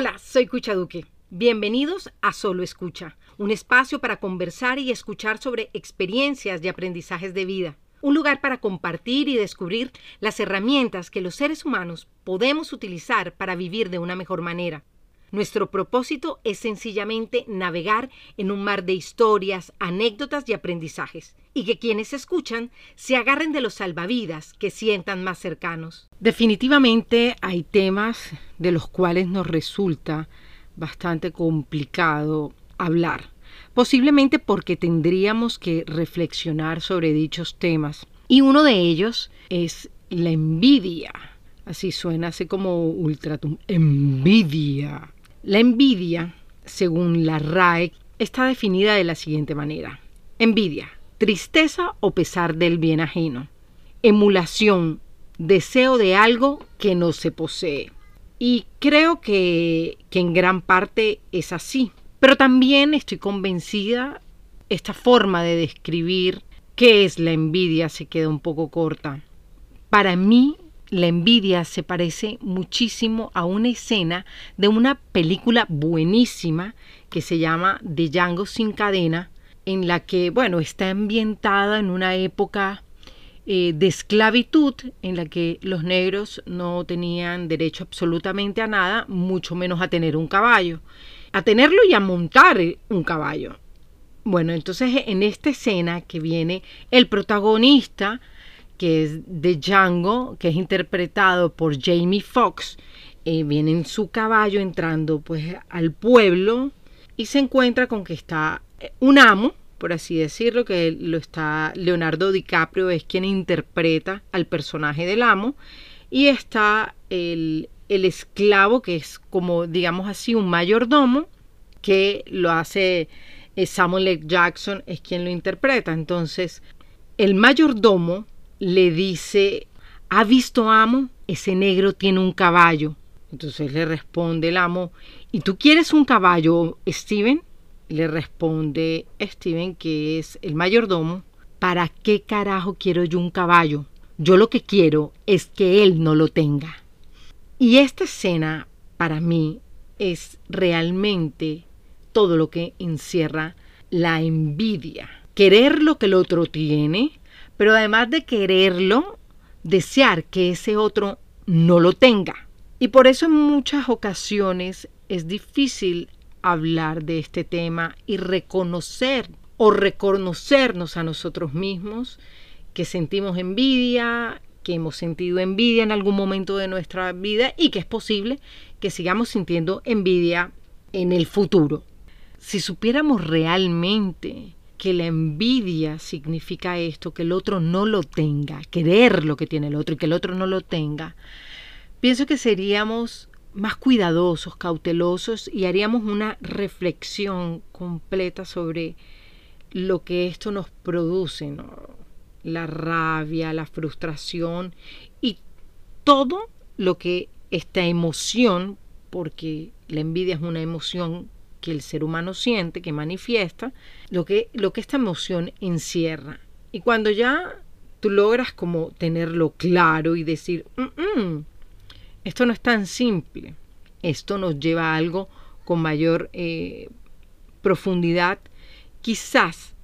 Hola, soy Cucha Duque. Bienvenidos a Solo Escucha, un espacio para conversar y escuchar sobre experiencias y aprendizajes de vida. Un lugar para compartir y descubrir las herramientas que los seres humanos podemos utilizar para vivir de una mejor manera. Nuestro propósito es sencillamente navegar en un mar de historias, anécdotas y aprendizajes, y que quienes escuchan se agarren de los salvavidas que sientan más cercanos. Definitivamente hay temas de los cuales nos resulta bastante complicado hablar, posiblemente porque tendríamos que reflexionar sobre dichos temas. Y uno de ellos es la envidia. Así suena, así como ultratum. Envidia. La envidia, según la RAE, está definida de la siguiente manera. Envidia, tristeza o pesar del bien ajeno. Emulación, deseo de algo que no se posee. Y creo que, que en gran parte es así. Pero también estoy convencida, esta forma de describir qué es la envidia se queda un poco corta. Para mí, la envidia se parece muchísimo a una escena de una película buenísima que se llama De Django sin cadena, en la que, bueno, está ambientada en una época eh, de esclavitud en la que los negros no tenían derecho absolutamente a nada, mucho menos a tener un caballo, a tenerlo y a montar un caballo. Bueno, entonces en esta escena que viene el protagonista, que es de Django, que es interpretado por Jamie Foxx, eh, viene en su caballo entrando pues al pueblo y se encuentra con que está eh, un amo, por así decirlo, que lo está Leonardo DiCaprio es quien interpreta al personaje del amo y está el, el esclavo que es como digamos así un mayordomo que lo hace eh, Samuel L. Jackson es quien lo interpreta. Entonces, el mayordomo le dice, ¿ha visto amo? Ese negro tiene un caballo. Entonces le responde el amo, ¿y tú quieres un caballo, Steven? Le responde Steven, que es el mayordomo, ¿para qué carajo quiero yo un caballo? Yo lo que quiero es que él no lo tenga. Y esta escena, para mí, es realmente todo lo que encierra la envidia. Querer lo que el otro tiene, pero además de quererlo, desear que ese otro no lo tenga. Y por eso en muchas ocasiones es difícil hablar de este tema y reconocer o reconocernos a nosotros mismos que sentimos envidia, que hemos sentido envidia en algún momento de nuestra vida y que es posible que sigamos sintiendo envidia en el futuro. Si supiéramos realmente que la envidia significa esto, que el otro no lo tenga, querer lo que tiene el otro y que el otro no lo tenga, pienso que seríamos más cuidadosos, cautelosos y haríamos una reflexión completa sobre lo que esto nos produce, la rabia, la frustración y todo lo que esta emoción, porque la envidia es una emoción que el ser humano siente, que manifiesta, lo que, lo que esta emoción encierra. Y cuando ya tú logras como tenerlo claro y decir, esto no es tan simple, esto nos lleva a algo con mayor eh, profundidad, quizás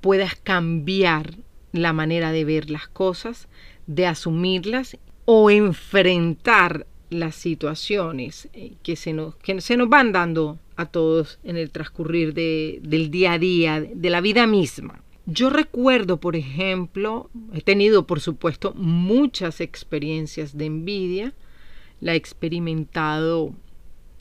puedas cambiar la manera de ver las cosas, de asumirlas o enfrentar las situaciones eh, que, se nos, que se nos van dando a todos en el transcurrir de, del día a día, de la vida misma. Yo recuerdo, por ejemplo, he tenido, por supuesto, muchas experiencias de envidia, la he experimentado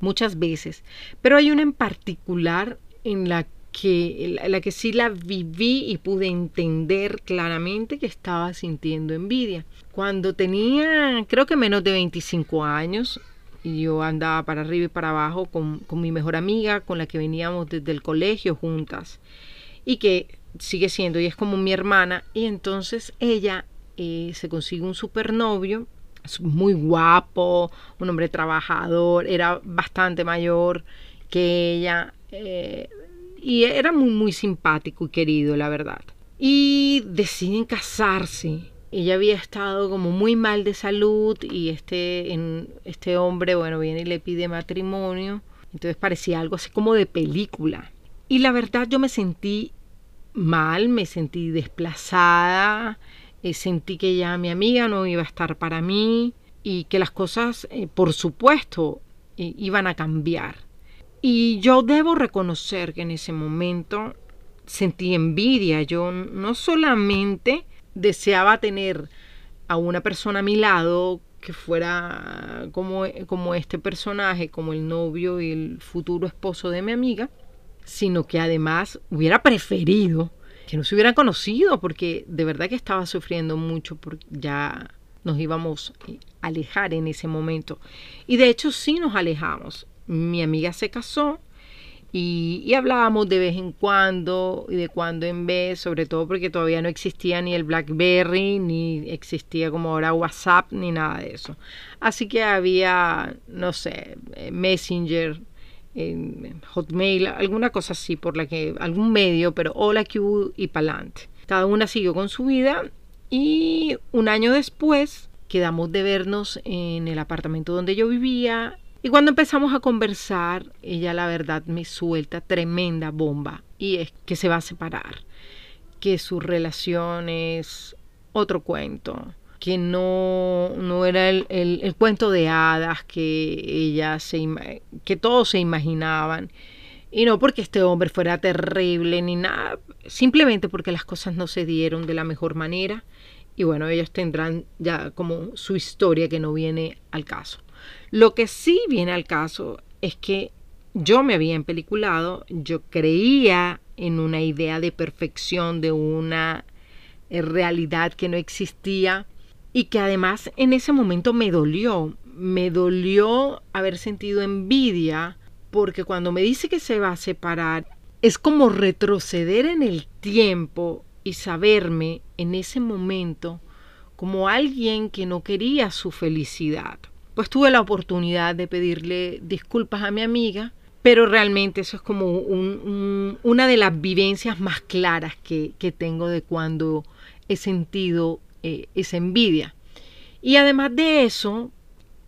muchas veces, pero hay una en particular en la que, la que sí la viví y pude entender claramente que estaba sintiendo envidia. Cuando tenía, creo que menos de 25 años, yo andaba para arriba y para abajo con, mi mejor amiga, con la que veníamos desde el colegio juntas, y que sigue siendo, y es como mi hermana, y entonces ella eh, se consigue un supernovio, muy guapo, un hombre trabajador, era bastante mayor que ella, eh, y era muy, muy simpático y querido, la verdad. Y deciden casarse ella había estado como muy mal de salud y este, este hombre, bueno, viene y le pide matrimonio. Entonces parecía algo así como de película. Y la verdad yo me sentí mal, me sentí desplazada, eh, sentí que ya mi amiga no iba a estar para mí y que las cosas, eh, por supuesto, iban a cambiar. Y yo debo reconocer que en ese momento sentí envidia. Yo no solamente deseaba tener a una persona a mi lado que fuera como, como este personaje, como el novio y el futuro esposo de mi amiga, sino que además hubiera preferido que no se hubieran conocido, porque de verdad que estaba sufriendo mucho, porque ya nos íbamos a alejar en ese momento. Y de hecho sí nos alejamos. Mi amiga se casó y, hablábamos de vez en cuando y de cuando en vez, sobre todo porque todavía no existía ni el BlackBerry, ni existía como ahora WhatsApp, ni nada de eso. Así que había, no sé, eh, Messenger, Hotmail, alguna cosa así por la que, algún medio, pero hola Q y pa'lante. Cada una siguió con su vida y un año después quedamos de vernos en el apartamento donde yo vivía y cuando empezamos a conversar, ella la verdad me suelta tremenda bomba y es que se va a separar, que su relación es otro cuento, que no, no era el, el, cuento de hadas que ella se que todos se imaginaban. Y no porque este hombre fuera terrible ni nada, simplemente porque las cosas no se dieron de la mejor manera. Y bueno, ellos tendrán ya como su historia que no viene al caso. Lo que sí viene al caso es que yo me había empeliculado, yo creía en una idea de perfección, de una eh, realidad que no existía y que además en ese momento me dolió, me dolió haber sentido envidia porque cuando me dice que se va a separar es como retroceder en el tiempo y saberme en ese momento como alguien que no quería su felicidad pues tuve la oportunidad de pedirle disculpas a mi amiga, pero realmente eso es como una de las vivencias más claras que, tengo de cuando he sentido eh, esa envidia. Y además de eso,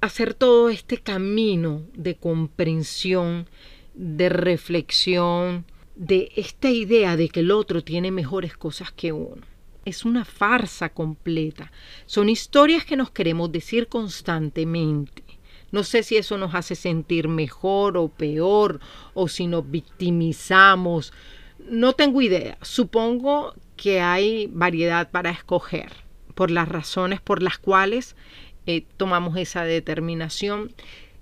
hacer todo este camino de comprensión, de reflexión, de esta idea de que el otro tiene mejores cosas que uno es una farsa completa. Son historias que nos queremos decir constantemente. No sé si eso nos hace sentir mejor o peor o si nos victimizamos. No tengo idea. Supongo que hay variedad para escoger por las razones por las cuales eh, tomamos esa determinación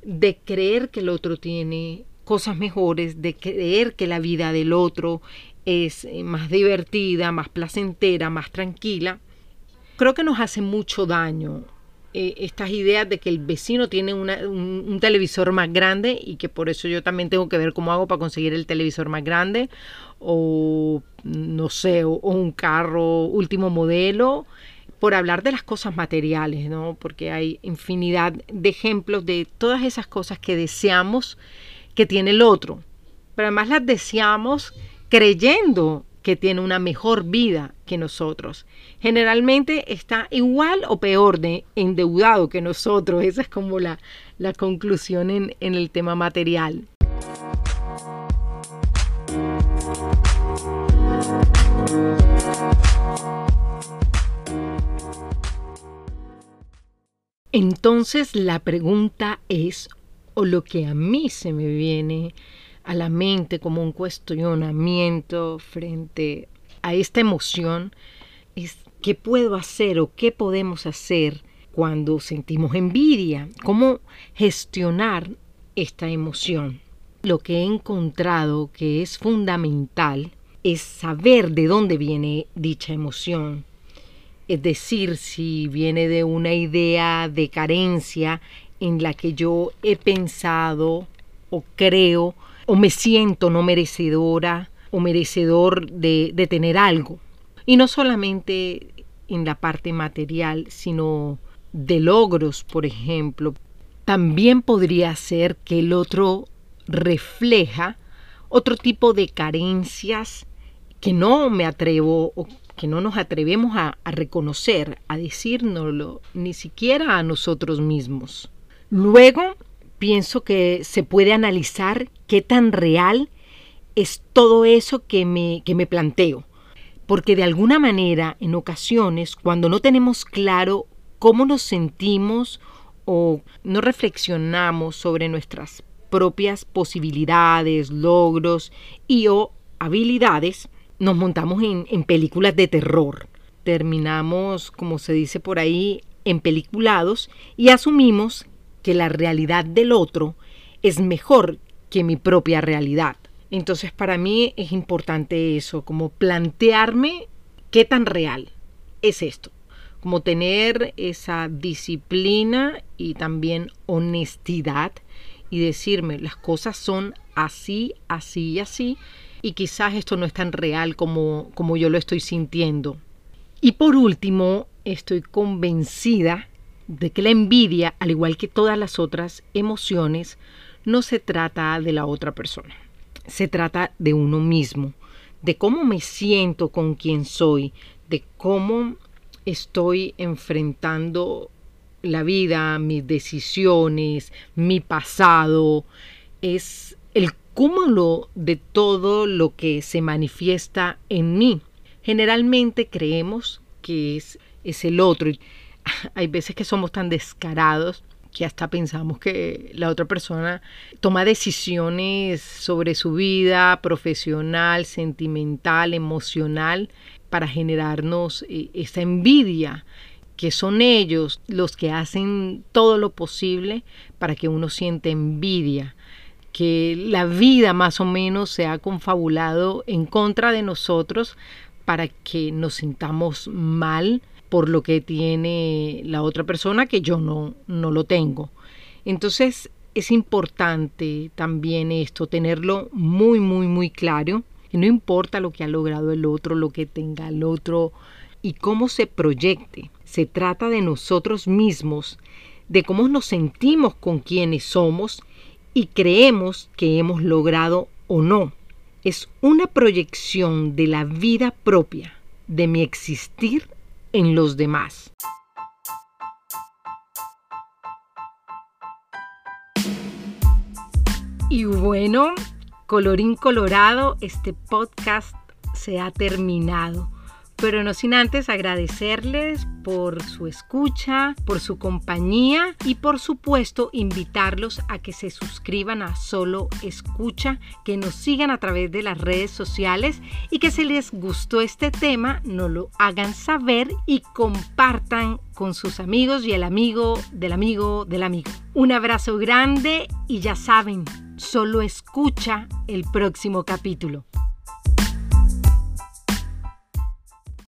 de creer que el otro tiene cosas mejores, de creer que la vida del otro es eh, más divertida, más placentera, más tranquila. Creo que nos hace mucho daño eh, estas ideas de que el vecino tiene un, televisor más grande y que por eso yo también tengo que ver cómo hago para conseguir el televisor más grande o no sé, o, un carro último modelo por hablar de las cosas materiales, ¿no? Porque hay infinidad de ejemplos de todas esas cosas que deseamos que tiene el otro, pero además las deseamos creyendo que tiene una mejor vida que nosotros. Generalmente está igual o peor de endeudado que nosotros. Esa es como la, la conclusión en, en el tema material. Entonces la pregunta es, o lo que a mí se me viene a la mente como un cuestionamiento frente a esta emoción es qué puedo hacer o qué podemos hacer cuando sentimos envidia, cómo gestionar esta emoción. Lo que he encontrado que es fundamental es saber de dónde viene dicha emoción. Es decir, si viene de una idea de carencia en la que yo he pensado o creo o me siento no merecedora o merecedor de, tener algo. Y no solamente en la parte material, sino de logros, por ejemplo. También podría ser que el otro refleja otro tipo de carencias que no me atrevo o que no nos atrevemos a, a reconocer, a decírnoslo, ni siquiera a nosotros mismos. Luego, pienso que se puede analizar qué tan real es todo eso que me, que me planteo. Porque de alguna manera, en ocasiones, cuando no tenemos claro cómo nos sentimos o no reflexionamos sobre nuestras propias posibilidades, logros y o habilidades, nos montamos en, en películas de terror. Terminamos, como se dice por ahí, en peliculados y asumimos que la realidad del otro es mejor que mi propia realidad. Entonces para mí es importante eso, como plantearme qué tan real es esto, como tener esa disciplina y también honestidad y decirme las cosas son así, así y así y quizás esto no es tan real como, como yo lo estoy sintiendo. Y por último, estoy convencida de que la envidia, al igual que todas las otras emociones, no se trata de la otra persona se trata de uno mismo, de cómo me siento con quien soy, de cómo estoy enfrentando la vida, mis decisiones, mi pasado. Es el cúmulo de todo lo que se manifiesta en mí. Generalmente creemos que es, es el otro. Hay veces que somos tan descarados que hasta pensamos que la otra persona toma decisiones sobre su vida profesional, sentimental, emocional, para generarnos eh, esa envidia, que son ellos los que hacen todo lo posible para que uno siente envidia que la vida más o menos se ha confabulado en contra de nosotros para que nos sintamos mal, por lo que tiene la otra persona que yo no, no lo tengo. Entonces es importante también esto, tenerlo muy, muy, muy claro. Y no importa lo que ha logrado el otro, lo que tenga el otro y cómo se proyecte. Se trata de nosotros mismos, de cómo nos sentimos con quienes somos y creemos que hemos logrado o no. Es una proyección de la vida propia, de mi existir en los demás. Y bueno, colorín colorado, este podcast se ha terminado pero no sin antes agradecerles por su escucha, por su compañía y por supuesto invitarlos a que se suscriban a Solo Escucha, que nos sigan a través de las redes sociales y que si les gustó este tema nos lo hagan saber y compartan con sus amigos y el amigo del amigo del amigo. Un abrazo grande y ya saben, solo escucha el próximo capítulo.